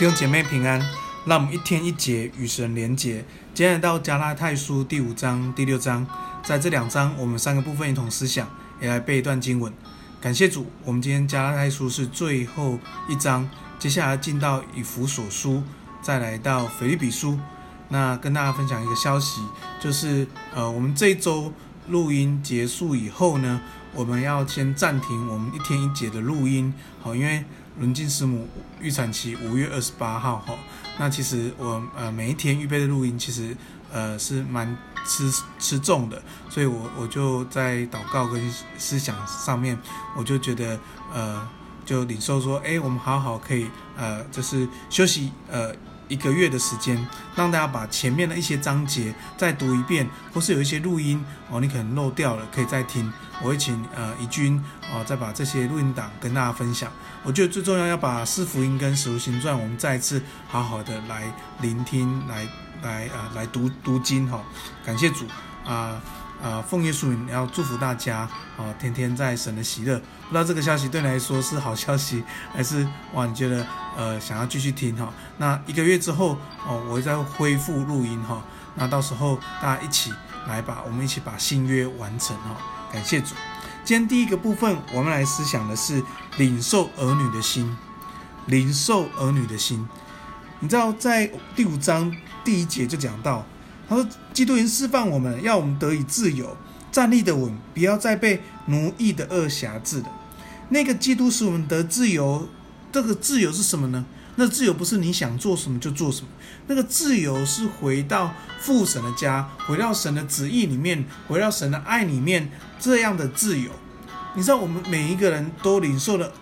弟兄姐妹平安，让我们一天一节与神连结。今天来到加拉太书第五章、第六章，在这两章我们三个部分一同思想，也来背一段经文。感谢主，我们今天加拉太书是最后一章，接下来进到以弗所书，再来到腓立比书。那跟大家分享一个消息，就是呃，我们这一周录音结束以后呢，我们要先暂停我们一天一节的录音，好，因为。轮进师母预产期五月二十八号哈，那其实我呃每一天预备的录音其实呃是蛮吃吃重的，所以我我就在祷告跟思想上面，我就觉得呃就领受说，哎，我们好好可以呃就是休息呃。一个月的时间，让大家把前面的一些章节再读一遍，或是有一些录音哦，你可能漏掉了，可以再听。我会请呃怡君哦，再把这些录音档跟大家分享。我觉得最重要要把四福音跟使徒行传，我们再一次好好的来聆听，来来啊、呃、来读读经哈、感谢主啊。呃，奉耶稣名要祝福大家，哦，天天在神的喜乐。不知道这个消息对你来说是好消息，还是哇，你觉得呃想要继续听哈？那一个月之后哦，我会再恢复录音哈。那到时候大家一起来吧，我们一起把新约完成哈。感谢主。今天第一个部分，我们来思想的是领受儿女的心，领受儿女的心。你知道在第五章第一节就讲到。他说：“基督已经释放我们，要我们得以自由，站立的稳，不要再被奴役的恶挟制了。那个基督使我们得自由，这个自由是什么呢？那自由不是你想做什么就做什么，那个自由是回到父神的家，回到神的旨意里面，回到神的爱里面，这样的自由。你知道，我们每一个人都领受了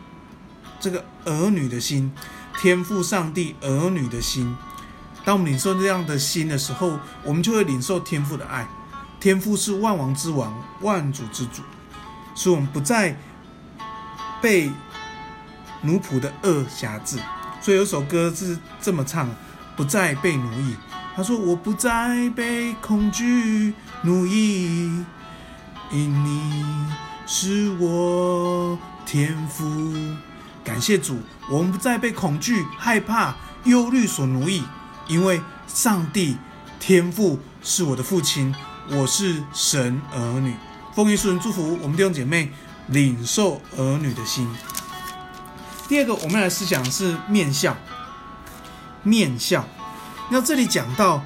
这个儿女的心，天父上帝儿女的心。”当我们领受这样的心的时候，我们就会领受天父的爱。天父是万王之王，万主之主，所以我们不再被奴仆的轭挟制。所以有首歌是这么唱：不再被奴役。他说：“我不再被恐惧奴役，因你是我天父。”感谢主，我们不再被恐惧、害怕、忧虑所奴役。因为上帝天父是我的父亲，我是神儿女。奉耶稣人祝福我们弟兄姐妹领受儿女的心。第二个，我们来思想是面相。面相，那这里讲到，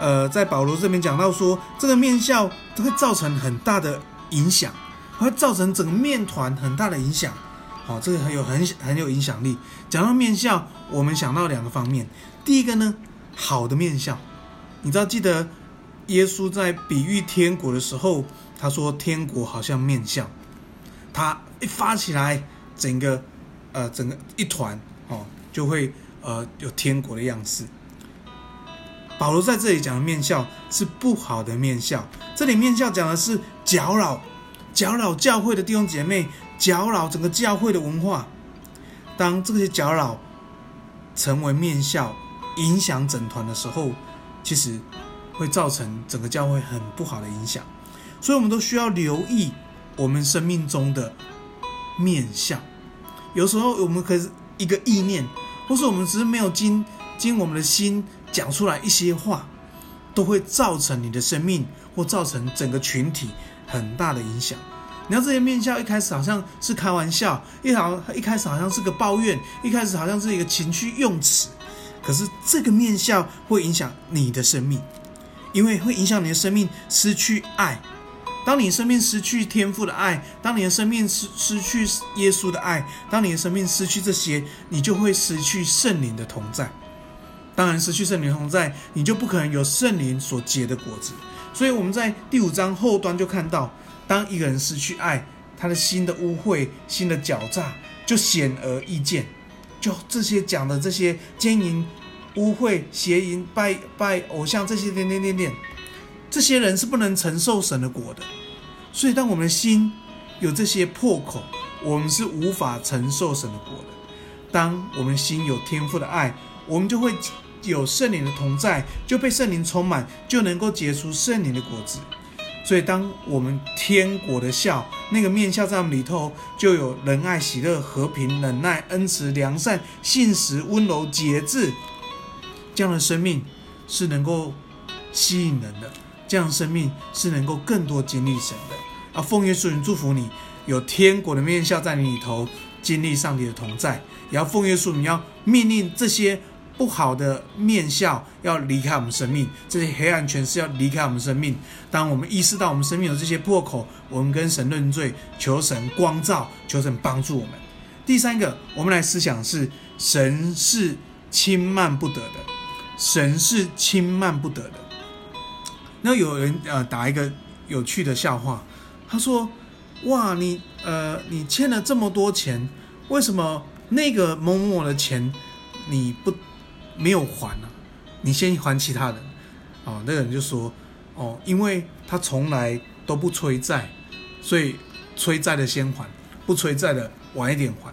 呃，在保罗这边讲到说，这个面笑会造成很大的影响，会造成整个面团很大的影响。好、这个很有很很有影响力。讲到面相，我们想到两个方面。第一个呢，好的面相，你知道，记得耶稣在比喻天国的时候，他说天国好像面相，他一发起来，整个呃整个一团哦，就会呃有天国的样式。保罗在这里讲的面相是不好的面相，这里面相讲的是搅扰搅扰教会的弟兄姐妹，搅扰整个教会的文化。当这些搅扰成为面笑。影响整团的时候，其实会造成整个教会很不好的影响，所以我们都需要留意我们生命中的面相。有时候我们可以一个意念，或是我们只是没有经经我们的心讲出来一些话，都会造成你的生命或造成整个群体很大的影响。你看这些面相一开始好像是开玩笑，一好一开始好像是个抱怨，一开始好像是一个情绪用词。可是这个面相会影响你的生命，因为会影响你的生命失去爱。当你生命失去天赋的爱，当你的生命失失去耶稣的爱，当你的生命失去这些，你就会失去圣灵的同在。当然，失去圣灵的同在，你就不可能有圣灵所结的果子。所以我们在第五章后端就看到，当一个人失去爱，他的心的污秽、心的狡诈就显而易见。就这些讲的这些奸淫、污秽、邪淫、拜拜偶像这些点点点点，这些人是不能承受神的果的。所以，当我们的心有这些破口，我们是无法承受神的果的。当我们心有天赋的爱，我们就会有圣灵的同在，就被圣灵充满，就能够结出圣灵的果子。所以当我们天国的笑那个面笑在我们里头，就有仁爱、喜乐、和平、忍耐、恩慈、良善、信实、温柔、节制，这样的生命是能够吸引人的，这样的生命是能够更多经历神的。啊，奉耶稣名祝福你，有天国的面笑在你里头，经历上帝的同在。也要奉耶稣名，要命令这些不好的面笑要离开我们生命，这些黑暗权势要离开我们生命。当我们意识到我们生命有这些破口，我们跟神认罪，求神光照，求神帮助我们。第三个，我们来思想是神是轻慢不得的，神是轻慢不得的。那有人呃打一个有趣的笑话。他说：“哇，你呃，你欠了这么多钱，为什么那个某某的钱你不没有还呢？你先还其他人。”哦，那个人就说：“哦，因为他从来都不催债，所以催债的先还，不催债的晚一点还。”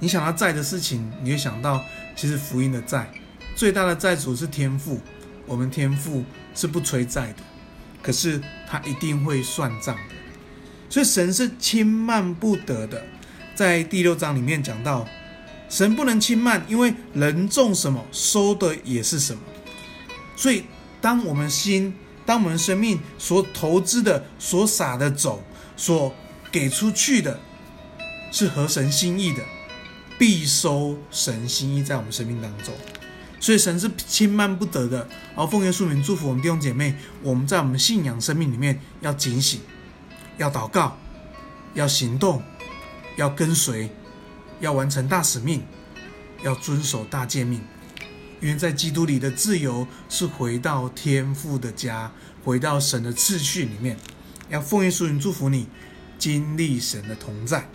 你想到债的事情，你会想到其实福音的债最大的债主是天父，我们天父是不催债的。可是他一定会算账的，所以神是轻慢不得的。在第六章里面讲到，神不能轻慢，因为人种什么，收的也是什么。所以，当我们心，当我们生命所投资的、所撒的种、所给出去的，是合神心意的，必收神心意在我们生命当中。所以神是轻慢不得的，而奉耶稣名祝福我们弟兄姐妹，我们在我们信仰生命里面要警醒，要祷告，要行动，要跟随，要完成大使命，要遵守大诫命。因为在基督里的自由是回到天父的家，回到神的次序里面。要奉耶稣名祝福你，经历神的同在。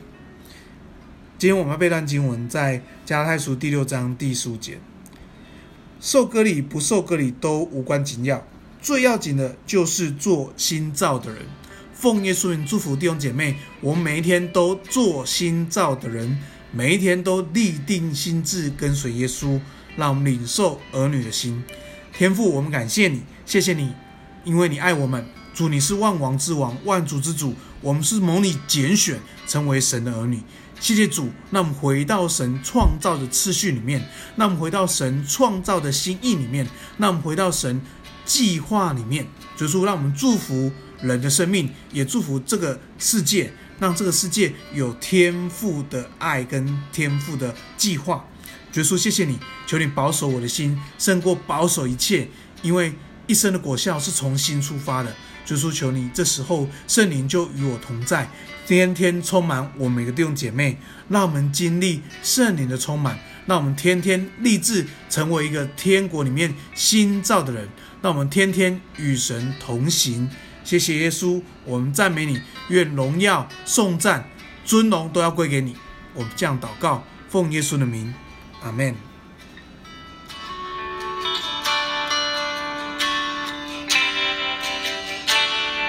今天我们要背段经文在加太书第六章第十五节。受割礼不受割礼都无关紧要，最要紧的就是做新造的人。奉耶稣名祝福弟兄姐妹，我们每一天都做新造的人，每一天都立定心智跟随耶稣，让我们领受儿女的心。天父，我们感谢你，谢谢你，因为你爱我们。主，你是万王之王，万主之主，我们是蒙你拣选，成为神的儿女。谢谢主，那我们回到神创造的次序里面，那我们回到神创造的心意里面，那我们回到神计划里面，就是让我们祝福人的生命，也祝福这个世界，让这个世界有天赋的爱跟天赋的计划。耶稣，谢谢你，求你保守我的心，胜过保守一切，因为一生的果效是从心出发的。耶稣，求你，这时候圣灵就与我同在。天天充满我每个弟兄姐妹，让我们经历圣灵的充满，让我们天天立志成为一个天国里面新造的人，让我们天天与神同行。谢谢耶稣，我们赞美你，愿荣耀、颂赞、尊荣都要归给你。我们这样祷告，奉耶稣的名，阿门。